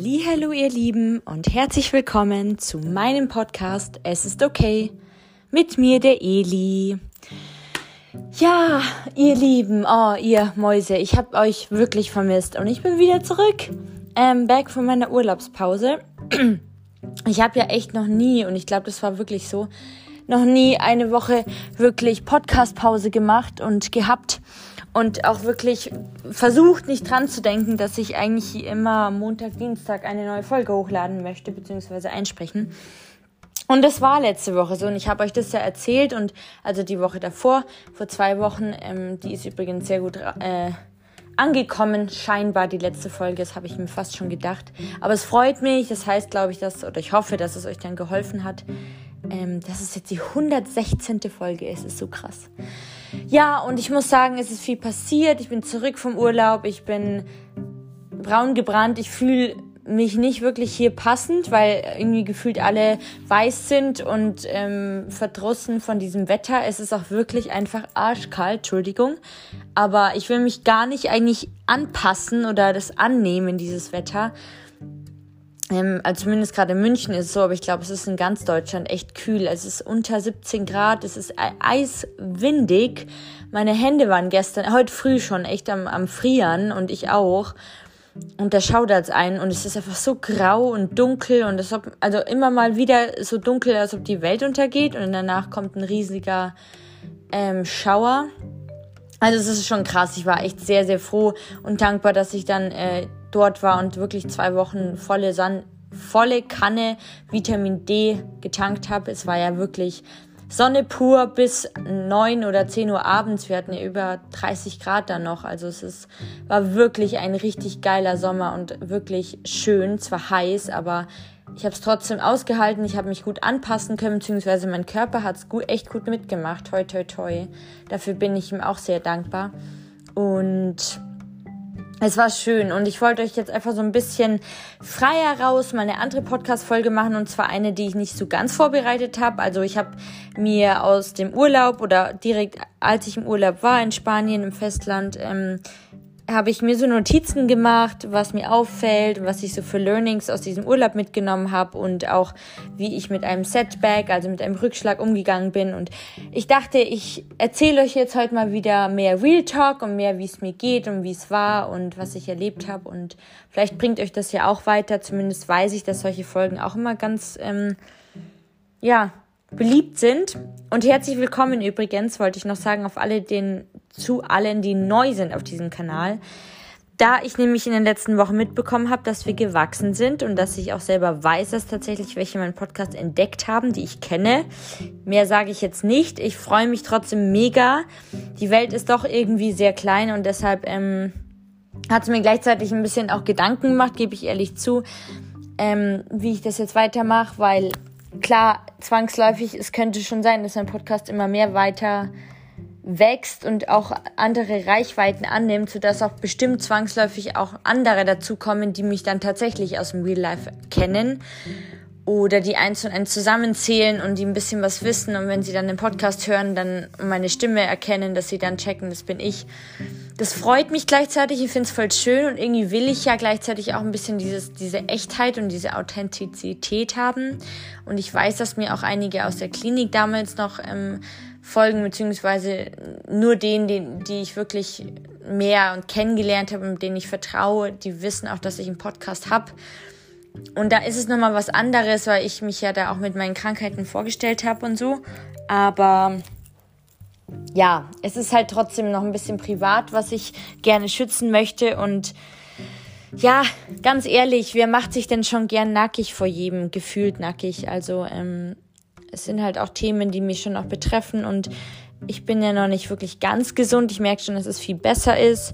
Hallo ihr Lieben und herzlich willkommen zu meinem Podcast Es ist okay mit mir der Eli. Ja, ihr Lieben, oh ihr Mäuse, ich habe euch wirklich vermisst und ich bin wieder zurück. Ähm, back von meiner Urlaubspause. Ich habe ja echt noch nie und ich glaube, das war wirklich so, noch nie eine Woche wirklich Podcast-Pause gemacht und gehabt und auch wirklich versucht, nicht dran zu denken, dass ich eigentlich immer Montag, Dienstag eine neue Folge hochladen möchte, beziehungsweise einsprechen. Und das war letzte Woche so und ich habe euch das ja erzählt und also die Woche davor, vor zwei Wochen, ähm, die ist übrigens sehr gut äh, angekommen, scheinbar die letzte Folge, das habe ich mir fast schon gedacht. Aber es freut mich, das heißt, glaube ich, dass, oder ich hoffe, dass es euch dann geholfen hat, ähm, dass es jetzt die 116. Folge ist, ist so krass. Ja, und ich muss sagen, es ist viel passiert. Ich bin zurück vom Urlaub. Ich bin braun gebrannt. Ich fühle mich nicht wirklich hier passend, weil irgendwie gefühlt alle weiß sind und ähm, verdrossen von diesem Wetter. Es ist auch wirklich einfach arschkalt, Entschuldigung. Aber ich will mich gar nicht eigentlich anpassen oder das annehmen, dieses Wetter. Ähm, also zumindest gerade in München ist es so, aber ich glaube, es ist in ganz Deutschland echt kühl. Es ist unter 17 Grad, es ist eiswindig. Meine Hände waren gestern, heute früh schon echt am, am Frieren und ich auch. Und da schaudert ein und es ist einfach so grau und dunkel und es ob, also immer mal wieder so dunkel, als ob die Welt untergeht und danach kommt ein riesiger ähm, Schauer. Also es ist schon krass. Ich war echt sehr, sehr froh und dankbar, dass ich dann äh, dort war und wirklich zwei Wochen volle, San volle Kanne Vitamin D getankt habe. Es war ja wirklich Sonne pur bis neun oder zehn Uhr abends. Wir hatten ja über 30 Grad dann noch. Also es ist, war wirklich ein richtig geiler Sommer und wirklich schön. Zwar heiß, aber ich habe es trotzdem ausgehalten. Ich habe mich gut anpassen können, beziehungsweise mein Körper hat es gut, echt gut mitgemacht. Toi, toi, toi. Dafür bin ich ihm auch sehr dankbar. Und es war schön und ich wollte euch jetzt einfach so ein bisschen freier raus mal eine andere Podcast-Folge machen und zwar eine, die ich nicht so ganz vorbereitet habe. Also ich habe mir aus dem Urlaub oder direkt als ich im Urlaub war in Spanien im Festland ähm, habe ich mir so Notizen gemacht, was mir auffällt, was ich so für Learnings aus diesem Urlaub mitgenommen habe und auch wie ich mit einem Setback, also mit einem Rückschlag umgegangen bin. Und ich dachte, ich erzähle euch jetzt heute mal wieder mehr Real Talk und mehr, wie es mir geht und wie es war und was ich erlebt habe. Und vielleicht bringt euch das ja auch weiter. Zumindest weiß ich, dass solche Folgen auch immer ganz, ähm, ja, beliebt sind. Und herzlich willkommen übrigens, wollte ich noch sagen, auf alle den, zu allen, die neu sind auf diesem Kanal. Da ich nämlich in den letzten Wochen mitbekommen habe, dass wir gewachsen sind und dass ich auch selber weiß, dass tatsächlich welche meinen Podcast entdeckt haben, die ich kenne. Mehr sage ich jetzt nicht. Ich freue mich trotzdem mega. Die Welt ist doch irgendwie sehr klein und deshalb ähm, hat es mir gleichzeitig ein bisschen auch Gedanken gemacht, gebe ich ehrlich zu, ähm, wie ich das jetzt weitermache, weil klar, zwangsläufig, es könnte schon sein, dass mein Podcast immer mehr weiter wächst und auch andere Reichweiten annimmt, sodass auch bestimmt zwangsläufig auch andere dazukommen, die mich dann tatsächlich aus dem Real Life kennen oder die eins und eins zusammenzählen und die ein bisschen was wissen und wenn sie dann den Podcast hören, dann meine Stimme erkennen, dass sie dann checken, das bin ich. Das freut mich gleichzeitig, ich finde es voll schön und irgendwie will ich ja gleichzeitig auch ein bisschen dieses, diese Echtheit und diese Authentizität haben. Und ich weiß, dass mir auch einige aus der Klinik damals noch ähm, folgen, beziehungsweise nur denen, die, die ich wirklich mehr und kennengelernt habe und denen ich vertraue, die wissen auch, dass ich einen Podcast habe. Und da ist es nochmal was anderes, weil ich mich ja da auch mit meinen Krankheiten vorgestellt habe und so. Aber ja, es ist halt trotzdem noch ein bisschen privat, was ich gerne schützen möchte. Und ja, ganz ehrlich, wer macht sich denn schon gern nackig vor jedem, gefühlt nackig? Also ähm, es sind halt auch Themen, die mich schon auch betreffen und ich bin ja noch nicht wirklich ganz gesund. Ich merke schon, dass es viel besser ist.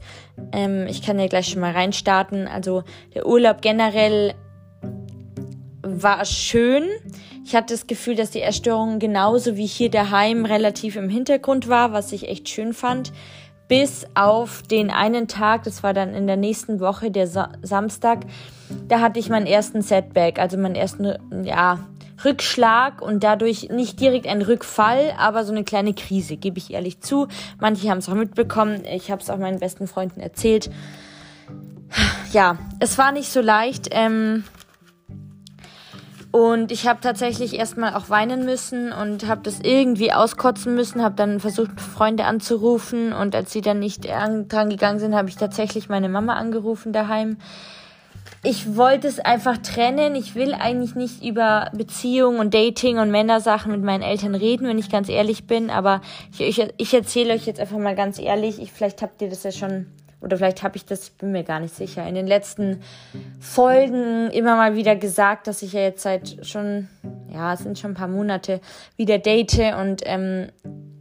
Ähm, ich kann ja gleich schon mal reinstarten. Also der Urlaub generell war schön. Ich hatte das Gefühl, dass die Erstörung genauso wie hier daheim relativ im Hintergrund war, was ich echt schön fand. Bis auf den einen Tag, das war dann in der nächsten Woche, der Sa Samstag, da hatte ich meinen ersten Setback, also meinen ersten, ja, Rückschlag und dadurch nicht direkt ein Rückfall, aber so eine kleine Krise, gebe ich ehrlich zu. Manche haben es auch mitbekommen, ich habe es auch meinen besten Freunden erzählt ja, es war nicht so leicht. Ähm, und ich habe tatsächlich erstmal auch weinen müssen und habe das irgendwie auskotzen müssen, habe dann versucht, Freunde anzurufen und als sie dann nicht dran gegangen sind, habe ich tatsächlich meine Mama angerufen daheim. Ich wollte es einfach trennen. Ich will eigentlich nicht über Beziehung und Dating und Männersachen mit meinen Eltern reden, wenn ich ganz ehrlich bin. Aber ich, ich, ich erzähle euch jetzt einfach mal ganz ehrlich. Ich, vielleicht habt ihr das ja schon oder vielleicht habe ich das, ich bin mir gar nicht sicher, in den letzten Folgen immer mal wieder gesagt, dass ich ja jetzt seit schon, ja, es sind schon ein paar Monate wieder date und ähm,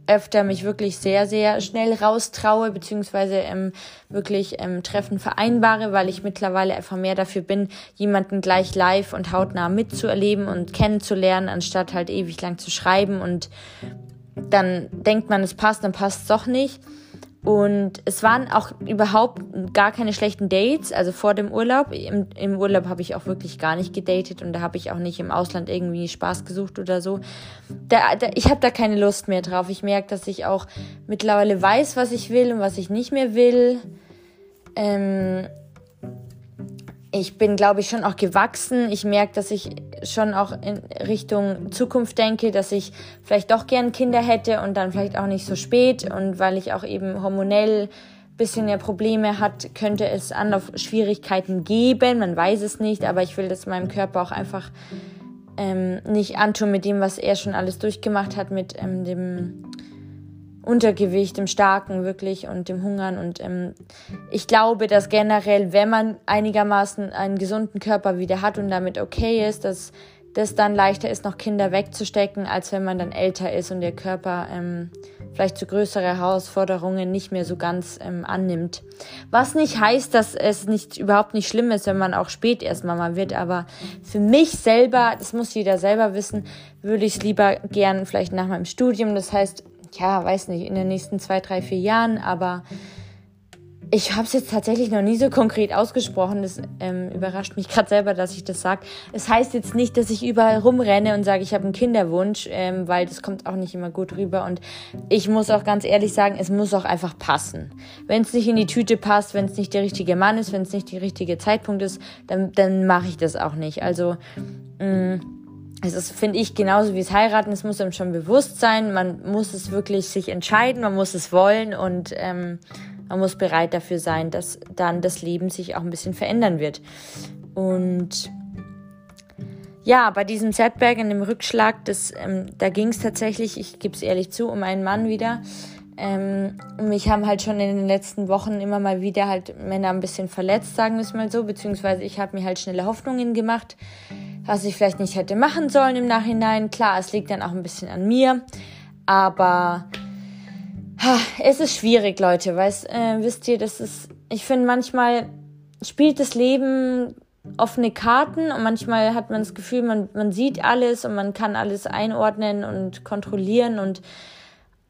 öfter mich wirklich sehr, sehr schnell raustraue, beziehungsweise ähm, wirklich ähm, Treffen vereinbare, weil ich mittlerweile einfach mehr dafür bin, jemanden gleich live und hautnah mitzuerleben und kennenzulernen, anstatt halt ewig lang zu schreiben und dann denkt man, es passt, dann passt es doch nicht. Und es waren auch überhaupt gar keine schlechten Dates, also vor dem Urlaub. Im, im Urlaub habe ich auch wirklich gar nicht gedatet und da habe ich auch nicht im Ausland irgendwie Spaß gesucht oder so. Da, da, ich habe da keine Lust mehr drauf. Ich merke, dass ich auch mittlerweile weiß, was ich will und was ich nicht mehr will. Ähm, ich bin, glaube ich, schon auch gewachsen. Ich merke, dass ich schon auch in Richtung Zukunft denke, dass ich vielleicht doch gern Kinder hätte und dann vielleicht auch nicht so spät. Und weil ich auch eben hormonell bisschen ja Probleme hat, könnte es Anlaufschwierigkeiten geben. Man weiß es nicht, aber ich will das meinem Körper auch einfach ähm, nicht antun mit dem, was er schon alles durchgemacht hat, mit ähm, dem Untergewicht, dem Starken wirklich und dem Hungern. Und ähm, ich glaube, dass generell, wenn man einigermaßen einen gesunden Körper wieder hat und damit okay ist, dass das dann leichter ist, noch Kinder wegzustecken, als wenn man dann älter ist und der Körper ähm, vielleicht zu größere Herausforderungen nicht mehr so ganz ähm, annimmt. Was nicht heißt, dass es nicht überhaupt nicht schlimm ist, wenn man auch spät erst Mama wird, aber für mich selber, das muss jeder selber wissen, würde ich es lieber gern vielleicht nach meinem Studium, das heißt ja, weiß nicht, in den nächsten zwei, drei, vier Jahren, aber ich habe es jetzt tatsächlich noch nie so konkret ausgesprochen. Das ähm, überrascht mich gerade selber, dass ich das sage. Es heißt jetzt nicht, dass ich überall rumrenne und sage, ich habe einen Kinderwunsch, ähm, weil das kommt auch nicht immer gut rüber. Und ich muss auch ganz ehrlich sagen, es muss auch einfach passen. Wenn es nicht in die Tüte passt, wenn es nicht der richtige Mann ist, wenn es nicht der richtige Zeitpunkt ist, dann, dann mache ich das auch nicht. Also mh, mm, es ist, finde ich, genauso wie es heiraten, es muss einem schon bewusst sein, man muss es wirklich sich entscheiden, man muss es wollen. Und ähm, man muss bereit dafür sein, dass dann das Leben sich auch ein bisschen verändern wird. Und ja, bei diesem Setback in dem Rückschlag, das, ähm, da ging es tatsächlich, ich gebe es ehrlich zu, um einen Mann wieder. Ähm, mich haben halt schon in den letzten Wochen immer mal wieder halt Männer ein bisschen verletzt, sagen wir es mal so, beziehungsweise ich habe mir halt schnelle Hoffnungen gemacht was ich vielleicht nicht hätte machen sollen im Nachhinein. Klar, es liegt dann auch ein bisschen an mir, aber ha, es ist schwierig, Leute. Weißt, äh, wisst ihr, das ist, ich finde manchmal spielt das Leben offene Karten und manchmal hat man das Gefühl, man, man sieht alles und man kann alles einordnen und kontrollieren und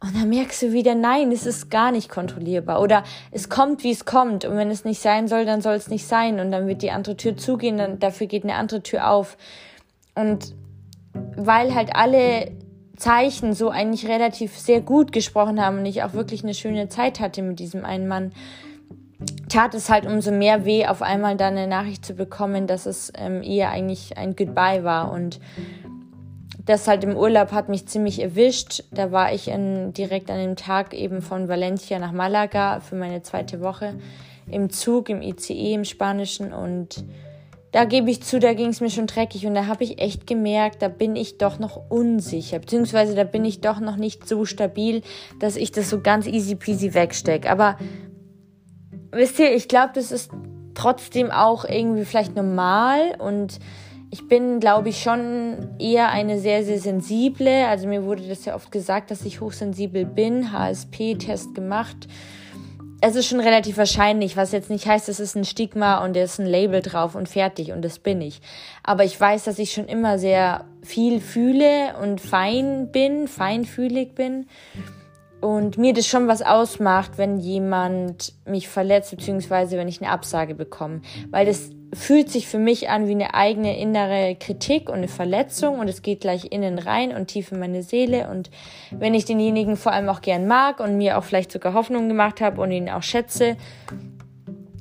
und dann merkst du wieder, nein, es ist gar nicht kontrollierbar. Oder es kommt, wie es kommt. Und wenn es nicht sein soll, dann soll es nicht sein. Und dann wird die andere Tür zugehen, dann dafür geht eine andere Tür auf. Und weil halt alle Zeichen so eigentlich relativ sehr gut gesprochen haben und ich auch wirklich eine schöne Zeit hatte mit diesem einen Mann, tat es halt umso mehr weh, auf einmal dann eine Nachricht zu bekommen, dass es ähm, eher eigentlich ein Goodbye war. Und das halt im Urlaub hat mich ziemlich erwischt. Da war ich in, direkt an dem Tag eben von Valencia nach Malaga für meine zweite Woche im Zug, im ICE, im Spanischen und da gebe ich zu, da ging es mir schon dreckig und da habe ich echt gemerkt, da bin ich doch noch unsicher, beziehungsweise da bin ich doch noch nicht so stabil, dass ich das so ganz easy peasy wegstecke. Aber wisst ihr, ich glaube, das ist trotzdem auch irgendwie vielleicht normal und ich bin, glaube ich, schon eher eine sehr, sehr sensible. Also mir wurde das ja oft gesagt, dass ich hochsensibel bin. HSP-Test gemacht. Es ist schon relativ wahrscheinlich, was jetzt nicht heißt, es ist ein Stigma und es ist ein Label drauf und fertig und das bin ich. Aber ich weiß, dass ich schon immer sehr viel fühle und fein bin, feinfühlig bin und mir das schon was ausmacht, wenn jemand mich verletzt, beziehungsweise wenn ich eine Absage bekomme. Weil das fühlt sich für mich an wie eine eigene innere Kritik und eine Verletzung und es geht gleich innen rein und tief in meine Seele. Und wenn ich denjenigen vor allem auch gern mag und mir auch vielleicht sogar Hoffnung gemacht habe und ihn auch schätze,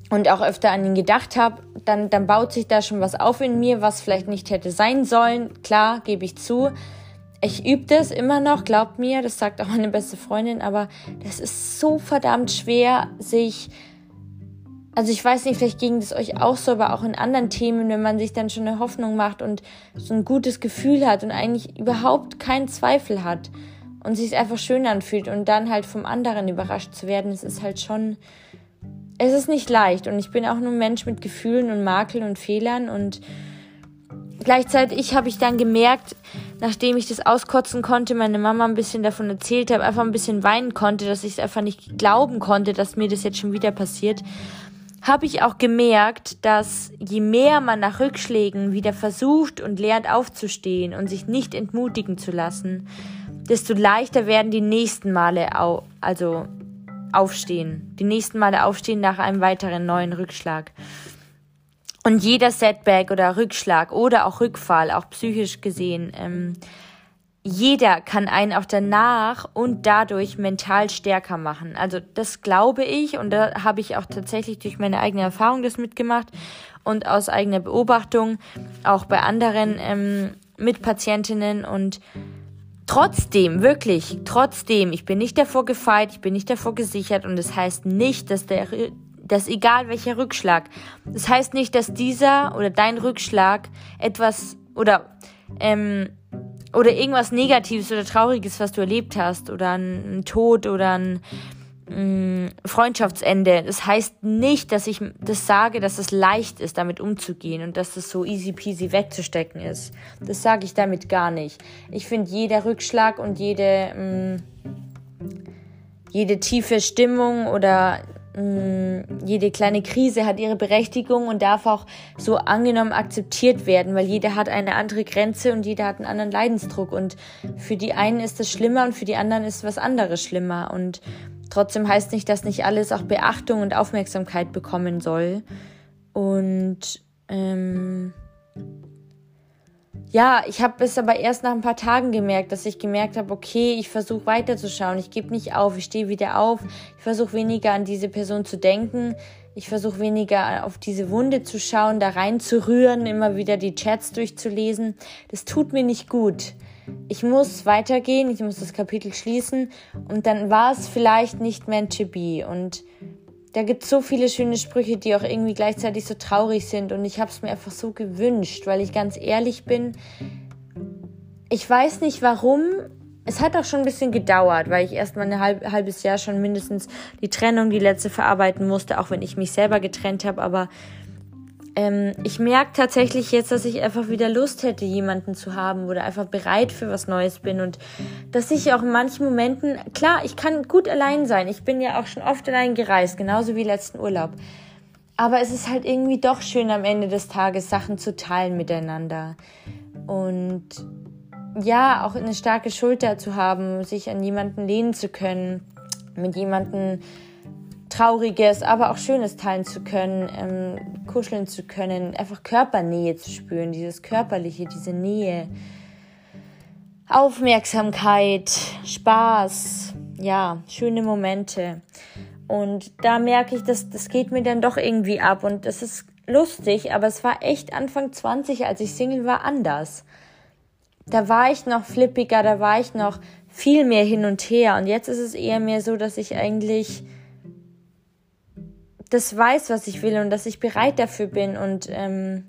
und auch öfter an ihn gedacht habe, dann, dann baut sich da schon was auf in mir, was vielleicht nicht hätte sein sollen. Klar, gebe ich zu. Ich übe das immer noch, glaubt mir, das sagt auch meine beste Freundin, aber das ist so verdammt schwer, sich also ich weiß nicht, vielleicht ging das euch auch so, aber auch in anderen Themen, wenn man sich dann schon eine Hoffnung macht und so ein gutes Gefühl hat und eigentlich überhaupt keinen Zweifel hat und sich einfach schön anfühlt und dann halt vom anderen überrascht zu werden, es ist halt schon, es ist nicht leicht und ich bin auch nur ein Mensch mit Gefühlen und Makeln und Fehlern und gleichzeitig habe ich dann gemerkt, nachdem ich das auskotzen konnte, meine Mama ein bisschen davon erzählt habe, einfach ein bisschen weinen konnte, dass ich es einfach nicht glauben konnte, dass mir das jetzt schon wieder passiert habe ich auch gemerkt, dass je mehr man nach Rückschlägen wieder versucht und lernt aufzustehen und sich nicht entmutigen zu lassen, desto leichter werden die nächsten Male au also aufstehen. Die nächsten Male aufstehen nach einem weiteren neuen Rückschlag. Und jeder Setback oder Rückschlag oder auch Rückfall, auch psychisch gesehen, ähm, jeder kann einen auch danach und dadurch mental stärker machen. Also das glaube ich und da habe ich auch tatsächlich durch meine eigene Erfahrung das mitgemacht und aus eigener Beobachtung auch bei anderen ähm, Mitpatientinnen und trotzdem, wirklich, trotzdem, ich bin nicht davor gefeit, ich bin nicht davor gesichert und das heißt nicht, dass der dass egal welcher Rückschlag, das heißt nicht, dass dieser oder dein Rückschlag etwas oder ähm, oder irgendwas Negatives oder Trauriges, was du erlebt hast, oder ein, Tod oder ein mm, Freundschaftsende. Das heißt nicht, dass ich das sage, dass es leicht ist, damit umzugehen und dass es so easy peasy wegzustecken ist. Das sage ich damit gar nicht. Ich finde, jeder Rückschlag und jede, mh, mm, jede tiefe Stimmung oder Mm, jede kleine Krise hat ihre Berechtigung und darf auch so angenommen akzeptiert werden, weil jeder hat eine andere Grenze und jeder hat einen anderen Leidensdruck. Und für die einen ist es schlimmer und für die anderen ist was anderes schlimmer. Und trotzdem heißt nicht, dass nicht alles auch Beachtung und Aufmerksamkeit bekommen soll. Und ähm, ja, ich habe es aber erst nach ein paar Tagen gemerkt, dass ich gemerkt habe, okay, ich versuche weiterzuschauen, ich gebe nicht auf, ich stehe wieder auf, ich versuche weniger an diese Person zu denken, ich versuche weniger auf diese Wunde zu schauen, da reinzurühren, immer wieder die Chats durchzulesen. Das tut mir nicht gut. Ich muss weitergehen, ich muss das Kapitel schließen. Und dann war es vielleicht nicht meant to be und da gibt es so viele schöne Sprüche, die auch irgendwie gleichzeitig so traurig sind. Und ich habe es mir einfach so gewünscht, weil ich ganz ehrlich bin. Ich weiß nicht warum. Es hat auch schon ein bisschen gedauert, weil ich erst mal ein halb, halbes Jahr schon mindestens die Trennung, die letzte verarbeiten musste, auch wenn ich mich selber getrennt habe. Aber ähm, ich merke tatsächlich jetzt, dass ich einfach wieder Lust hätte, jemanden zu haben oder einfach bereit für was Neues bin und dass ich auch in manchen Momenten, klar, ich kann gut allein sein. Ich bin ja auch schon oft allein gereist, genauso wie letzten Urlaub. Aber es ist halt irgendwie doch schön am Ende des Tages Sachen zu teilen miteinander. Und ja, auch eine starke Schulter zu haben, sich an jemanden lehnen zu können, mit jemanden Trauriges, aber auch Schönes teilen zu können, ähm, kuscheln zu können, einfach Körpernähe zu spüren, dieses Körperliche, diese Nähe, Aufmerksamkeit, Spaß, ja, schöne Momente. Und da merke ich, dass das geht mir dann doch irgendwie ab und das ist lustig, aber es war echt Anfang 20, als ich Single war, anders. Da war ich noch flippiger, da war ich noch viel mehr hin und her und jetzt ist es eher mehr so, dass ich eigentlich das weiß, was ich will und dass ich bereit dafür bin und ähm,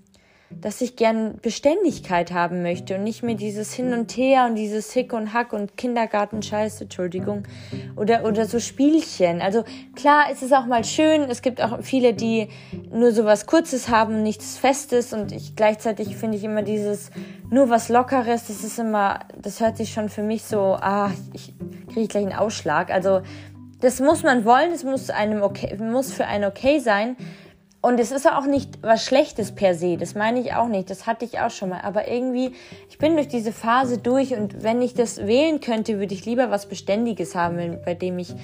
dass ich gern Beständigkeit haben möchte und nicht mehr dieses Hin und Her und dieses Hick und Hack und Kindergartenscheiß, Entschuldigung, oder, oder so Spielchen. Also klar, es ist auch mal schön. Es gibt auch viele, die nur so was Kurzes haben, nichts Festes und ich gleichzeitig finde ich immer dieses nur was Lockeres, das ist immer, das hört sich schon für mich so, ah, ich kriege gleich einen Ausschlag. Also das muss man wollen, es muss okay, muss für einen okay sein. Und es ist auch nicht was Schlechtes per se, das meine ich auch nicht, das hatte ich auch schon mal. Aber irgendwie, ich bin durch diese Phase durch und wenn ich das wählen könnte, würde ich lieber was Beständiges haben, bei dem ich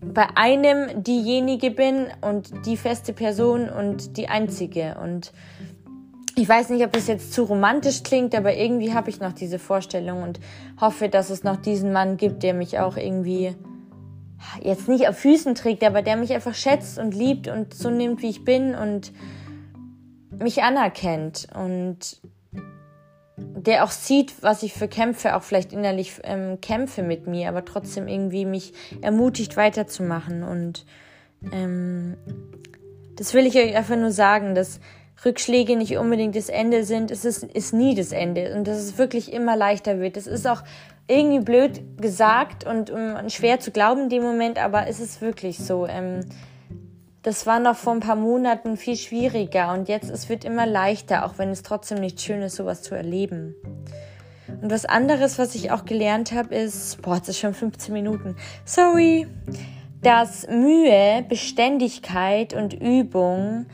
bei einem diejenige bin und die feste Person und die einzige. Und ich weiß nicht, ob das jetzt zu romantisch klingt, aber irgendwie habe ich noch diese Vorstellung und hoffe, dass es noch diesen Mann gibt, der mich auch irgendwie jetzt nicht auf Füßen trägt, aber der mich einfach schätzt und liebt und so nimmt, wie ich bin und mich anerkennt und der auch sieht, was ich für Kämpfe, auch vielleicht innerlich ähm, kämpfe mit mir, aber trotzdem irgendwie mich ermutigt weiterzumachen. Und ähm, das will ich euch einfach nur sagen, dass Rückschläge nicht unbedingt das Ende sind. Es ist, ist nie das Ende und dass es wirklich immer leichter wird. Das ist auch irgendwie blöd gesagt und um, schwer zu glauben in dem Moment, aber es ist wirklich so. Ähm, das war noch vor ein paar Monaten viel schwieriger und jetzt es wird immer leichter, auch wenn es trotzdem nicht schön ist, sowas zu erleben. Und was anderes, was ich auch gelernt habe, ist, boah, jetzt ist schon 15 Minuten. Sorry, dass Mühe, Beständigkeit und Übung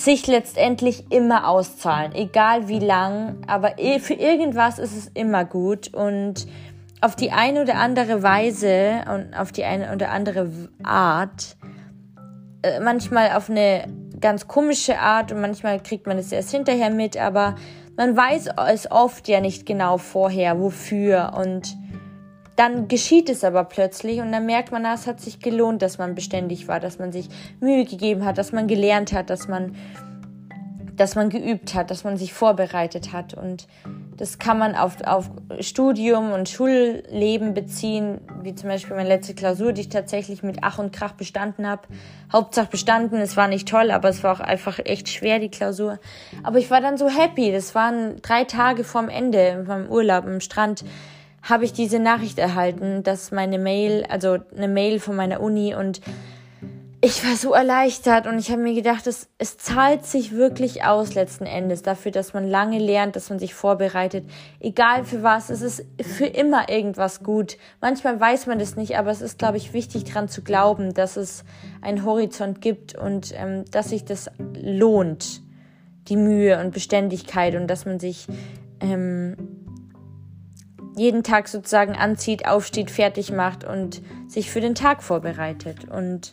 sich letztendlich immer auszahlen, egal wie lang, aber für irgendwas ist es immer gut. Und auf die eine oder andere Weise und auf die eine oder andere Art, äh, manchmal auf eine ganz komische Art und manchmal kriegt man es erst hinterher mit, aber man weiß es oft ja nicht genau vorher, wofür und dann geschieht es aber plötzlich und dann merkt man, es hat sich gelohnt, dass man beständig war, dass man sich Mühe gegeben hat, dass man gelernt hat, dass man, dass man geübt hat, dass man sich vorbereitet hat. Und das kann man auf, auf Studium und Schulleben beziehen, wie zum Beispiel meine letzte Klausur, die ich tatsächlich mit Ach und Krach bestanden habe. Hauptsache bestanden, es war nicht toll, aber es war auch einfach echt schwer, die Klausur. Aber ich war dann so happy. Das waren drei Tage vorm Ende, vom Urlaub am Strand habe ich diese Nachricht erhalten, dass meine Mail, also eine Mail von meiner Uni und ich war so erleichtert und ich habe mir gedacht, es, es zahlt sich wirklich aus letzten Endes dafür, dass man lange lernt, dass man sich vorbereitet. Egal für was, es ist für immer irgendwas gut. Manchmal weiß man das nicht, aber es ist, glaube ich, wichtig daran zu glauben, dass es einen Horizont gibt und ähm, dass sich das lohnt, die Mühe und Beständigkeit und dass man sich ähm, jeden Tag sozusagen anzieht, aufsteht, fertig macht und sich für den Tag vorbereitet. Und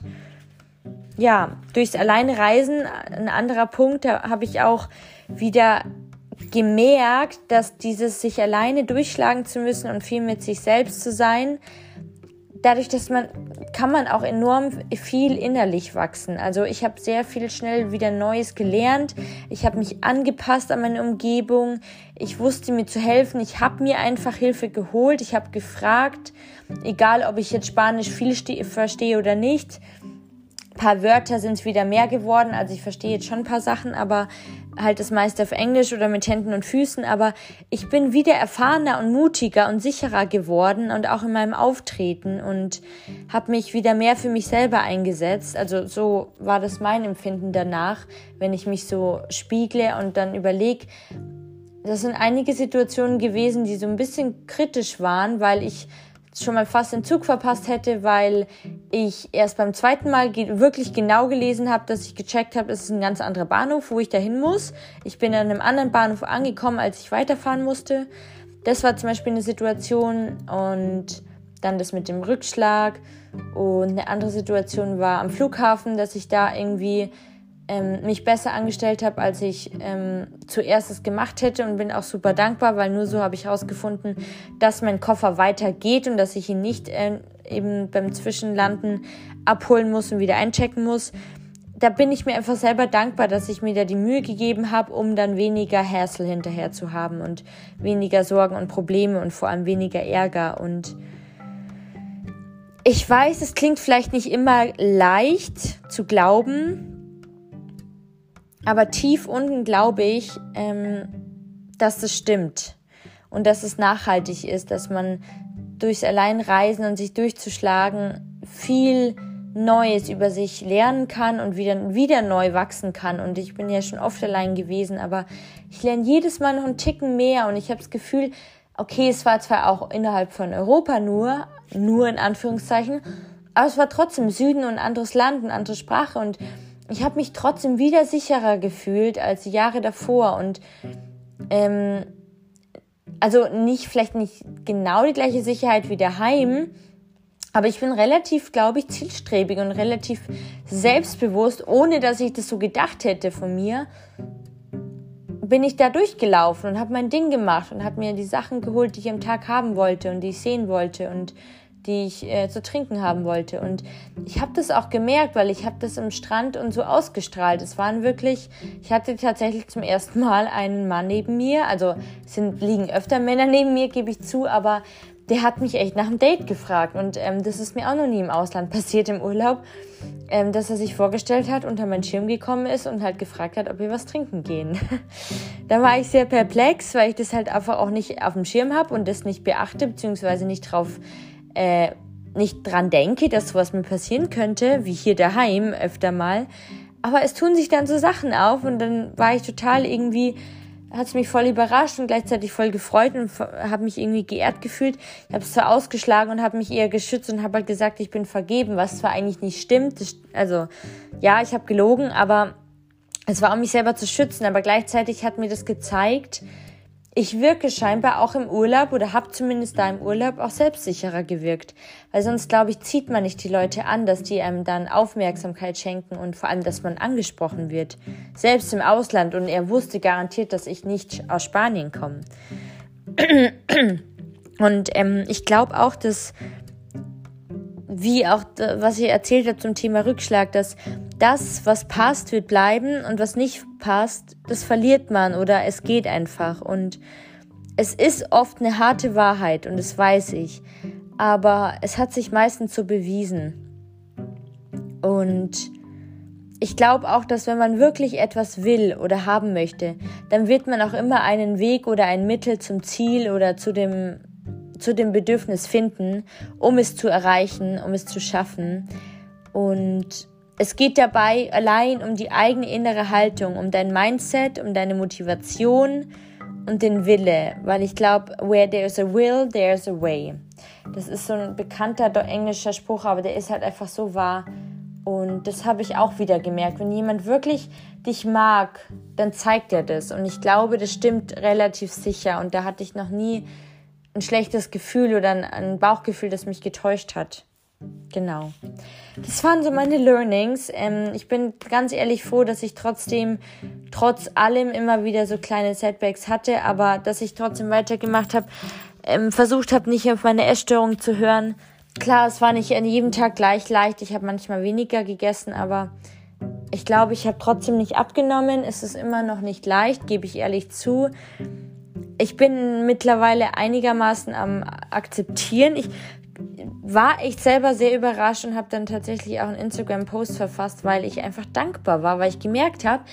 ja, durchs Alleinreisen, ein anderer Punkt, da habe ich auch wieder gemerkt, dass dieses sich alleine durchschlagen zu müssen und viel mit sich selbst zu sein, dadurch, dass man, kann man auch enorm viel innerlich wachsen. Also ich habe sehr viel schnell wieder Neues gelernt. Ich habe mich angepasst an meine Umgebung. Ich wusste mir zu helfen. Ich habe mir einfach Hilfe geholt. Ich habe gefragt, egal ob ich jetzt Spanisch viel verstehe oder nicht. Ein paar Wörter sind es wieder mehr geworden. Also ich verstehe jetzt schon ein paar Sachen, aber halt das meiste auf Englisch oder mit Händen und Füßen, aber ich bin wieder erfahrener und mutiger und sicherer geworden und auch in meinem Auftreten und habe mich wieder mehr für mich selber eingesetzt. Also so war das mein Empfinden danach, wenn ich mich so spiegle und dann überlege, das sind einige Situationen gewesen, die so ein bisschen kritisch waren, weil ich schon mal fast den Zug verpasst hätte, weil ich erst beim zweiten Mal wirklich genau gelesen habe, dass ich gecheckt habe, es ist ein ganz anderer Bahnhof, wo ich dahin muss. Ich bin an einem anderen Bahnhof angekommen, als ich weiterfahren musste. Das war zum Beispiel eine Situation und dann das mit dem Rückschlag und eine andere Situation war am Flughafen, dass ich da irgendwie ähm, mich besser angestellt habe, als ich ähm, zuerst es gemacht hätte und bin auch super dankbar, weil nur so habe ich herausgefunden, dass mein Koffer weitergeht und dass ich ihn nicht äh, eben beim Zwischenlanden abholen muss und wieder einchecken muss. Da bin ich mir einfach selber dankbar, dass ich mir da die Mühe gegeben habe, um dann weniger Hassel hinterher zu haben und weniger Sorgen und Probleme und vor allem weniger Ärger. Und ich weiß, es klingt vielleicht nicht immer leicht zu glauben, aber tief unten glaube ich, ähm, dass das stimmt und dass es nachhaltig ist, dass man durchs Alleinreisen und sich durchzuschlagen viel Neues über sich lernen kann und wieder, wieder neu wachsen kann. Und ich bin ja schon oft allein gewesen, aber ich lerne jedes Mal noch einen Ticken mehr und ich habe das Gefühl, okay, es war zwar auch innerhalb von Europa nur, nur in Anführungszeichen, aber es war trotzdem Süden und anderes Land, eine andere Sprache und ich habe mich trotzdem wieder sicherer gefühlt als die Jahre davor und ähm, also nicht vielleicht nicht genau die gleiche Sicherheit wie daheim, aber ich bin relativ, glaube ich, zielstrebig und relativ selbstbewusst, ohne dass ich das so gedacht hätte von mir, bin ich da durchgelaufen und habe mein Ding gemacht und habe mir die Sachen geholt, die ich am Tag haben wollte und die ich sehen wollte und die ich äh, zu trinken haben wollte. Und ich habe das auch gemerkt, weil ich habe das im Strand und so ausgestrahlt. Es waren wirklich, ich hatte tatsächlich zum ersten Mal einen Mann neben mir. Also sind, liegen öfter Männer neben mir, gebe ich zu, aber der hat mich echt nach einem Date gefragt. Und ähm, das ist mir auch noch nie im Ausland passiert im Urlaub, ähm, dass er sich vorgestellt hat, unter meinen Schirm gekommen ist und halt gefragt hat, ob wir was trinken gehen. da war ich sehr perplex, weil ich das halt einfach auch nicht auf dem Schirm habe und das nicht beachte, beziehungsweise nicht drauf, äh, nicht dran denke, dass sowas mir passieren könnte, wie hier daheim öfter mal. Aber es tun sich dann so Sachen auf und dann war ich total irgendwie hat es mich voll überrascht und gleichzeitig voll gefreut und habe mich irgendwie geehrt gefühlt. Ich habe es zwar ausgeschlagen und habe mich eher geschützt und habe halt gesagt, ich bin vergeben, was zwar eigentlich nicht stimmt. Also ja, ich habe gelogen, aber es war um mich selber zu schützen. Aber gleichzeitig hat mir das gezeigt, ich wirke scheinbar auch im Urlaub oder habe zumindest da im Urlaub auch selbstsicherer gewirkt. Weil sonst, glaube ich, zieht man nicht die Leute an, dass die einem dann Aufmerksamkeit schenken und vor allem, dass man angesprochen wird. Selbst im Ausland. Und er wusste garantiert, dass ich nicht aus Spanien komme. Und ähm, ich glaube auch, dass, wie auch, was ich erzählt habe zum Thema Rückschlag, dass das, was passt, wird bleiben und was nicht passt, das verliert man oder es geht einfach. Und es ist oft eine harte Wahrheit und das weiß ich. Aber es hat sich meistens so bewiesen. Und ich glaube auch, dass wenn man wirklich etwas will oder haben möchte, dann wird man auch immer einen Weg oder ein Mittel zum Ziel oder zu dem, zu dem Bedürfnis finden, um es zu erreichen, um es zu schaffen. Und es geht dabei allein um die eigene innere Haltung, um dein Mindset, um deine Motivation und den Wille, weil ich glaube, where there's a will, there's a way. Das ist so ein bekannter englischer Spruch, aber der ist halt einfach so wahr. Und das habe ich auch wieder gemerkt. Wenn jemand wirklich dich mag, dann zeigt er das. Und ich glaube, das stimmt relativ sicher. Und da hatte ich noch nie ein schlechtes Gefühl oder ein Bauchgefühl, das mich getäuscht hat. Genau. Das waren so meine Learnings. Ähm, ich bin ganz ehrlich froh, dass ich trotzdem, trotz allem immer wieder so kleine Setbacks hatte, aber dass ich trotzdem weitergemacht habe, ähm, versucht habe, nicht auf meine Essstörung zu hören. Klar, es war nicht an jedem Tag gleich leicht. Ich habe manchmal weniger gegessen, aber ich glaube, ich habe trotzdem nicht abgenommen. Es ist immer noch nicht leicht, gebe ich ehrlich zu ich bin mittlerweile einigermaßen am akzeptieren. Ich war echt selber sehr überrascht und habe dann tatsächlich auch einen Instagram-Post verfasst, weil ich einfach dankbar war, weil ich gemerkt habe,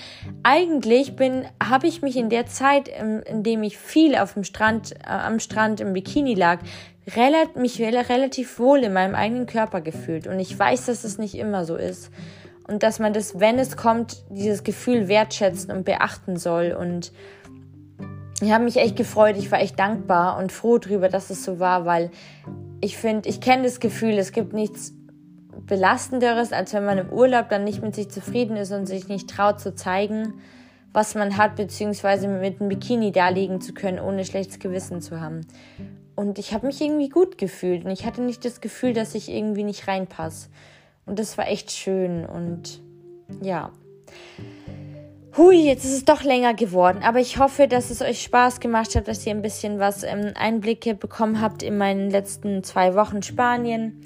eigentlich bin, habe ich mich in der Zeit, in, dem ich viel auf dem Strand, äh, am Strand im Bikini lag, relativ, mich relativ wohl in meinem eigenen Körper gefühlt. Und ich weiß, dass es nicht immer so ist. Und dass man das, wenn es kommt, dieses Gefühl wertschätzen und beachten soll. Und ich habe mich echt gefreut, ich war echt dankbar und froh darüber, dass es so war, weil ich finde, ich kenne das Gefühl, es gibt nichts belastenderes, als wenn man im Urlaub dann nicht mit sich zufrieden ist und sich nicht traut zu zeigen, was man hat, beziehungsweise mit einem Bikini darlegen zu können, ohne schlechtes Gewissen zu haben. Und ich habe mich irgendwie gut gefühlt und ich hatte nicht das Gefühl, dass ich irgendwie nicht reinpasse. Und das war echt schön und ja. Hui, jetzt ist es doch länger geworden, aber ich hoffe, dass es euch Spaß gemacht hat, dass ihr ein bisschen was ähm, Einblicke bekommen habt in meinen letzten zwei Wochen Spanien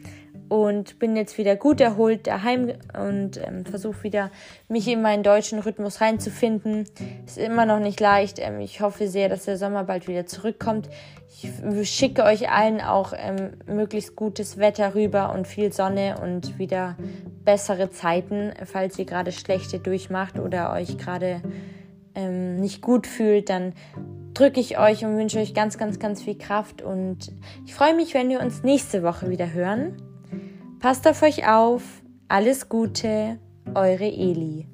und bin jetzt wieder gut erholt daheim und ähm, versuche wieder mich in meinen deutschen Rhythmus reinzufinden. Ist immer noch nicht leicht. Ähm, ich hoffe sehr, dass der Sommer bald wieder zurückkommt. Ich schicke euch allen auch ähm, möglichst gutes Wetter rüber und viel Sonne und wieder bessere Zeiten, falls ihr gerade schlechte durchmacht oder euch gerade ähm, nicht gut fühlt, dann drücke ich euch und wünsche euch ganz, ganz, ganz viel Kraft und ich freue mich, wenn wir uns nächste Woche wieder hören. Passt auf euch auf. Alles Gute, eure Eli.